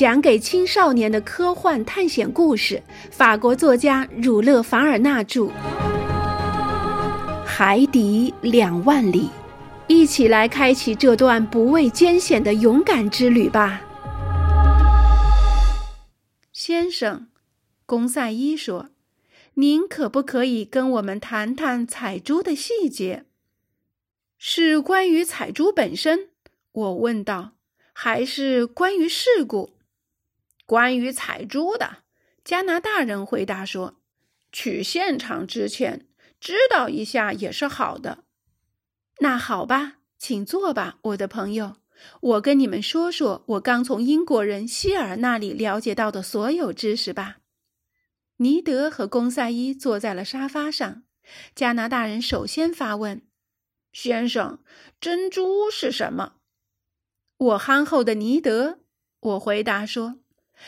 讲给青少年的科幻探险故事，法国作家儒勒·凡尔纳著，《海底两万里》，一起来开启这段不畏艰险的勇敢之旅吧。先生，公赛伊说：“您可不可以跟我们谈谈采珠的细节？是关于采珠本身？”我问道，“还是关于事故？”关于采珠的，加拿大人回答说：“去现场之前，知道一下也是好的。”那好吧，请坐吧，我的朋友。我跟你们说说我刚从英国人希尔那里了解到的所有知识吧。尼德和公赛伊坐在了沙发上。加拿大人首先发问：“先生，珍珠是什么？”我憨厚的尼德，我回答说。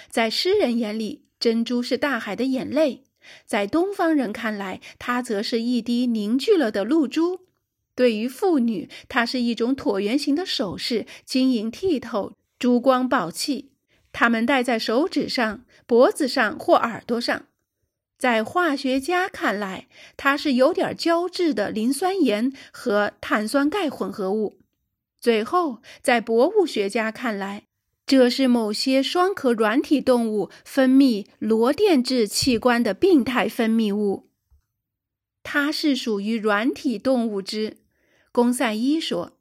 在诗人眼里，珍珠是大海的眼泪；在东方人看来，它则是一滴凝聚了的露珠。对于妇女，它是一种椭圆形的首饰，晶莹剔透，珠光宝气。它们戴在手指上、脖子上或耳朵上。在化学家看来，它是有点胶质的磷酸盐和碳酸钙混合物。最后，在博物学家看来，这是某些双壳软体动物分泌螺电质器官的病态分泌物。它是属于软体动物之，公赛伊说，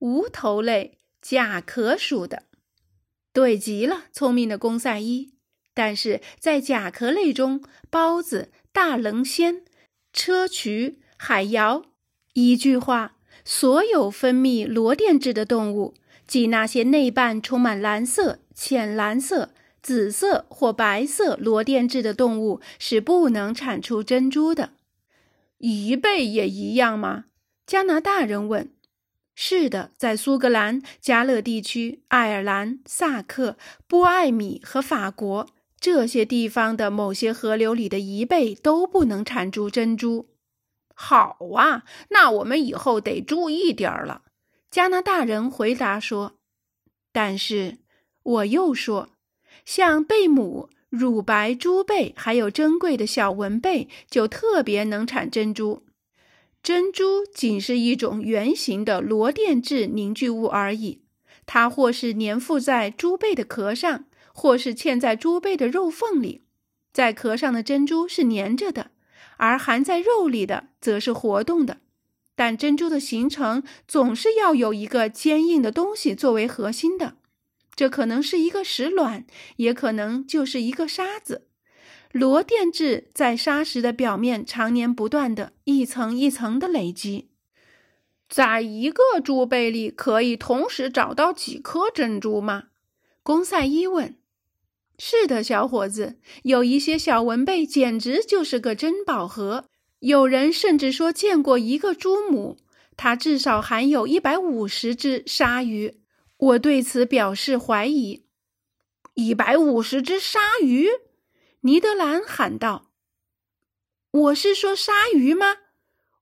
无头类甲壳属的。对极了，聪明的公赛伊。但是在甲壳类中，包子、大棱仙、砗磲、海瑶，一句话，所有分泌螺电质的动物。即那些内瓣充满蓝色、浅蓝色、紫色或白色螺电质的动物是不能产出珍珠的。贻贝也一样吗？加拿大人问。是的，在苏格兰、加勒地区、爱尔兰、萨克、波艾米和法国这些地方的某些河流里的贻贝都不能产出珍珠。好啊，那我们以后得注意点儿了。加拿大人回答说：“但是，我又说，像贝母、乳白珠贝，还有珍贵的小纹贝，就特别能产珍珠。珍珠仅是一种圆形的螺钿质凝聚物而已，它或是粘附在珠贝的壳上，或是嵌在珠贝的肉缝里。在壳上的珍珠是粘着的，而含在肉里的则是活动的。”但珍珠的形成总是要有一个坚硬的东西作为核心的，这可能是一个石卵，也可能就是一个沙子。螺电质在沙石的表面常年不断的一层一层的累积。在一个珠贝里可以同时找到几颗珍珠吗？公赛伊问。是的，小伙子，有一些小文贝简直就是个珍宝盒。有人甚至说见过一个珠母，它至少含有一百五十只鲨鱼。我对此表示怀疑。一百五十只鲨鱼，尼德兰喊道：“我是说鲨鱼吗？”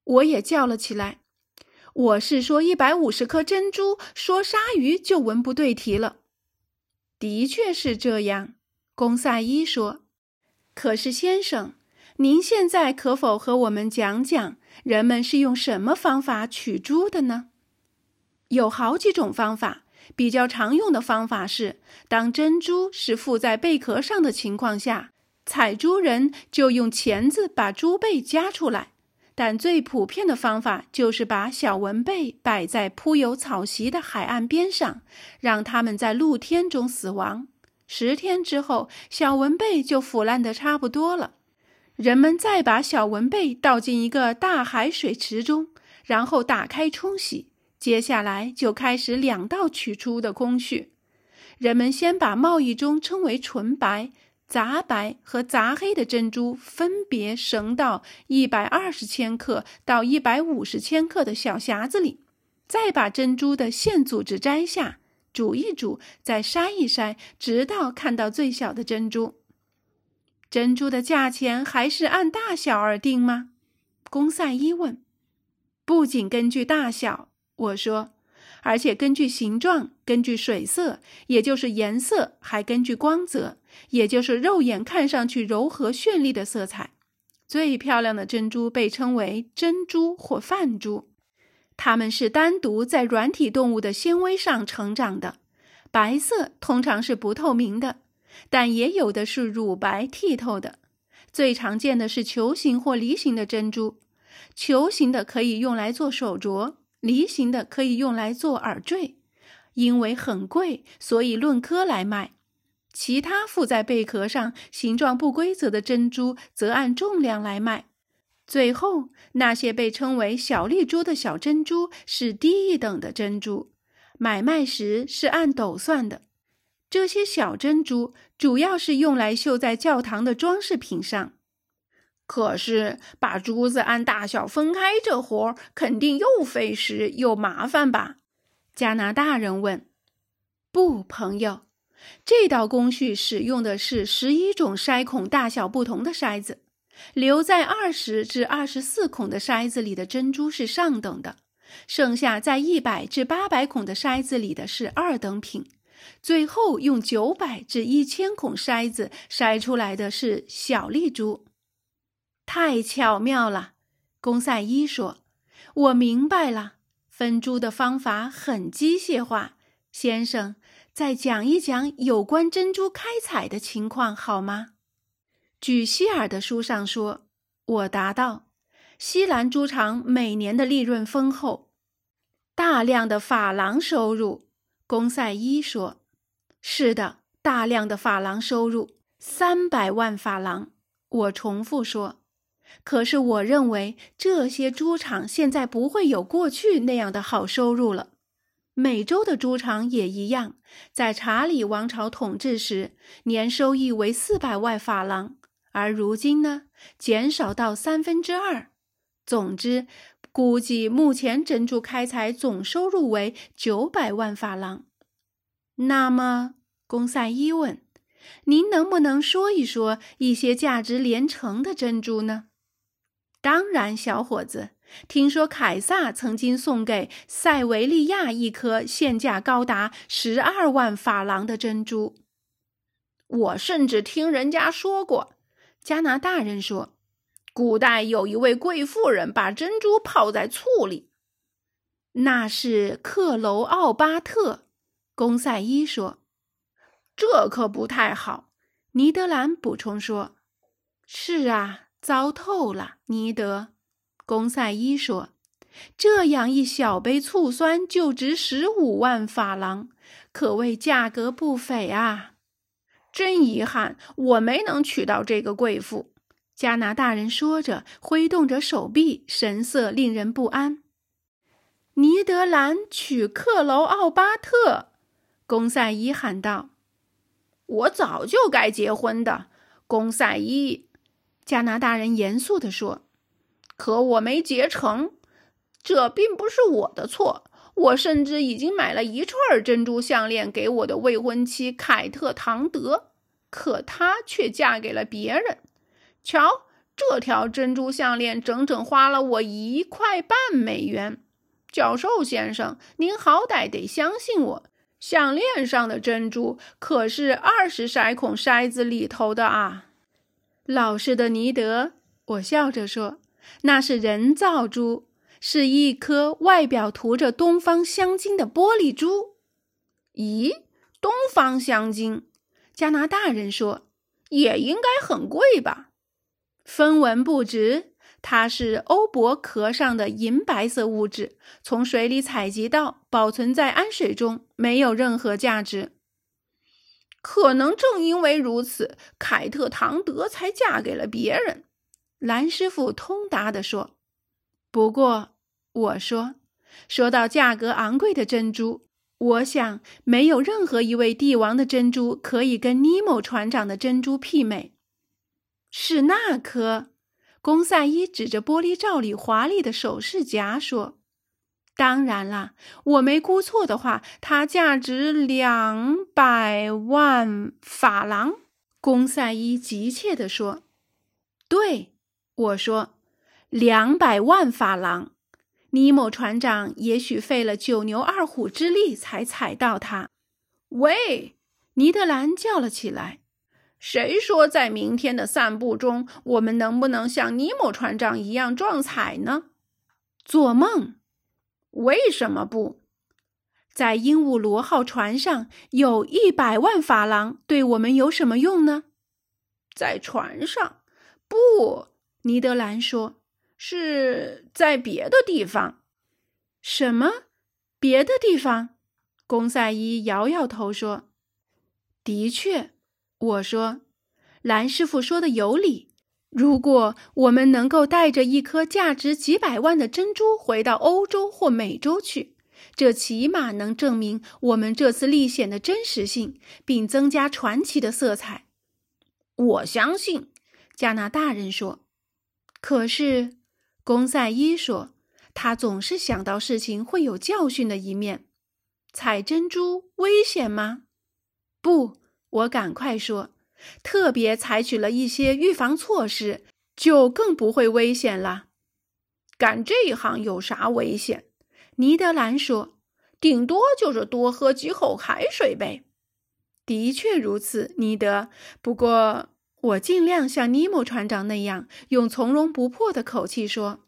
我也叫了起来：“我是说一百五十颗珍珠，说鲨鱼就文不对题了。”的确是这样，公赛伊说。可是，先生。您现在可否和我们讲讲人们是用什么方法取珠的呢？有好几种方法，比较常用的方法是，当珍珠是附在贝壳上的情况下，采珠人就用钳子把珠贝夹出来。但最普遍的方法就是把小纹贝摆在铺有草席的海岸边上，让它们在露天中死亡。十天之后，小纹贝就腐烂的差不多了。人们再把小纹贝倒进一个大海水池中，然后打开冲洗。接下来就开始两道取出的工序。人们先把贸易中称为纯白、杂白和杂黑的珍珠分别绳到一百二十千克到一百五十千克的小匣子里，再把珍珠的线组织摘下，煮一煮，再筛一筛，直到看到最小的珍珠。珍珠的价钱还是按大小而定吗？公赛伊问。不仅根据大小，我说，而且根据形状，根据水色，也就是颜色，还根据光泽，也就是肉眼看上去柔和绚丽的色彩。最漂亮的珍珠被称为珍珠或泛珠，它们是单独在软体动物的纤维上成长的。白色通常是不透明的，但也有的是乳白剔透的。最常见的是球形或梨形的珍珠，球形的可以用来做手镯，梨形的可以用来做耳坠。因为很贵，所以论颗来卖。其他附在贝壳上、形状不规则的珍珠则按重量来卖。最后，那些被称为小丽珠的小珍珠是低一等的珍珠，买卖时是按斗算的。这些小珍珠主要是用来绣在教堂的装饰品上。可是，把珠子按大小分开这活儿肯定又费时又麻烦吧？加拿大人问。“不，朋友。”这道工序使用的是十一种筛孔大小不同的筛子，留在二十至二十四孔的筛子里的珍珠是上等的，剩下在一百至八百孔的筛子里的是二等品，最后用九百至一千孔筛子筛出来的是小粒珠。太巧妙了，公赛伊说：“我明白了，分珠的方法很机械化，先生。”再讲一讲有关珍珠开采的情况好吗？据希尔的书上说，我答道：西兰猪场每年的利润丰厚，大量的珐琅收入。公赛伊说：“是的，大量的珐琅收入，三百万珐琅。”我重复说：“可是我认为这些猪场现在不会有过去那样的好收入了。”美洲的猪场也一样，在查理王朝统治时，年收益为四百万法郎，而如今呢，减少到三分之二。总之，估计目前珍珠开采总收入为九百万法郎。那么，公赛伊问：“您能不能说一说一些价值连城的珍珠呢？”当然，小伙子。听说凯撒曾经送给塞维利亚一颗现价高达十二万法郎的珍珠。我甚至听人家说过，加拿大人说，古代有一位贵妇人把珍珠泡在醋里。那是克楼奥巴特。公赛伊说：“这可不太好。”尼德兰补充说：“是啊，糟透了，尼德。”公赛伊说：“这样一小杯醋酸就值十五万法郎，可谓价格不菲啊！真遗憾，我没能娶到这个贵妇。”加拿大人说着，挥动着手臂，神色令人不安。尼德兰娶克劳奥巴特，公赛伊喊道：“我早就该结婚的。”公赛伊，加拿大人严肃地说。可我没结成，这并不是我的错。我甚至已经买了一串珍珠项链给我的未婚妻凯特·唐德，可她却嫁给了别人。瞧，这条珍珠项链整整花了我一块半美元。教授先生，您好歹得相信我，项链上的珍珠可是二十筛孔筛子里头的啊！老实的尼德，我笑着说。那是人造珠，是一颗外表涂着东方香精的玻璃珠。咦，东方香精？加拿大人说，也应该很贵吧？分文不值，它是欧泊壳上的银白色物质，从水里采集到，保存在氨水中，没有任何价值。可能正因为如此，凯特·唐德才嫁给了别人。蓝师傅通达地说：“不过，我说，说到价格昂贵的珍珠，我想没有任何一位帝王的珍珠可以跟尼莫船长的珍珠媲美。是那颗。”公赛伊指着玻璃罩里华丽的首饰夹说：“当然啦，我没估错的话，它价值两百万法郎。”公赛伊急切地说：“对。”我说：“两百万法郎，尼莫船长也许费了九牛二虎之力才踩到它。喂！尼德兰叫了起来：“谁说在明天的散步中，我们能不能像尼莫船长一样撞彩呢？”做梦！为什么不？在鹦鹉螺号船上有一百万法郎，对我们有什么用呢？在船上？不，尼德兰说，是在别的地方。什么？别的地方？公赛伊摇摇头说：“的确。”我说：“蓝师傅说的有理。如果我们能够带着一颗价值几百万的珍珠回到欧洲或美洲去。”这起码能证明我们这次历险的真实性，并增加传奇的色彩。我相信，加拿大人说。可是，公赛伊说，他总是想到事情会有教训的一面。采珍珠危险吗？不，我赶快说，特别采取了一些预防措施，就更不会危险了。干这一行有啥危险？尼德兰说：“顶多就是多喝几口海水呗。”的确如此，尼德。不过，我尽量像尼莫船长那样，用从容不迫的口气说：“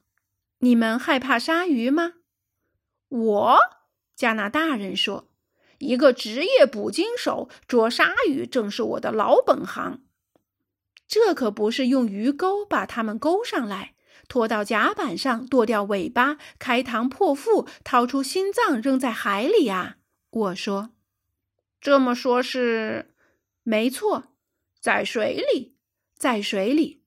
你们害怕鲨鱼吗？”我，加拿大人说：“一个职业捕鲸手，捉鲨鱼正是我的老本行。这可不是用鱼钩把它们勾上来。”拖到甲板上，剁掉尾巴，开膛破腹，掏出心脏扔在海里啊！我说，这么说，是没错，在水里，在水里。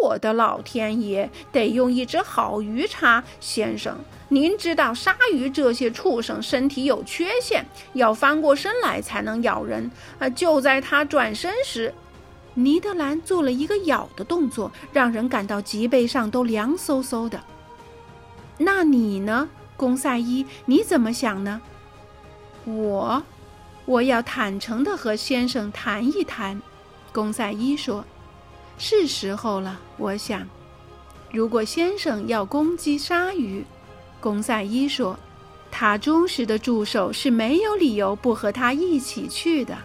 我的老天爷，得用一只好鱼叉，先生。您知道鲨鱼这些畜生身体有缺陷，要翻过身来才能咬人。啊，就在它转身时。尼德兰做了一个咬的动作，让人感到脊背上都凉飕飕的。那你呢，公赛伊？你怎么想呢？我，我要坦诚地和先生谈一谈。公赛伊说：“是时候了。”我想，如果先生要攻击鲨鱼，公赛伊说，他忠实的助手是没有理由不和他一起去的。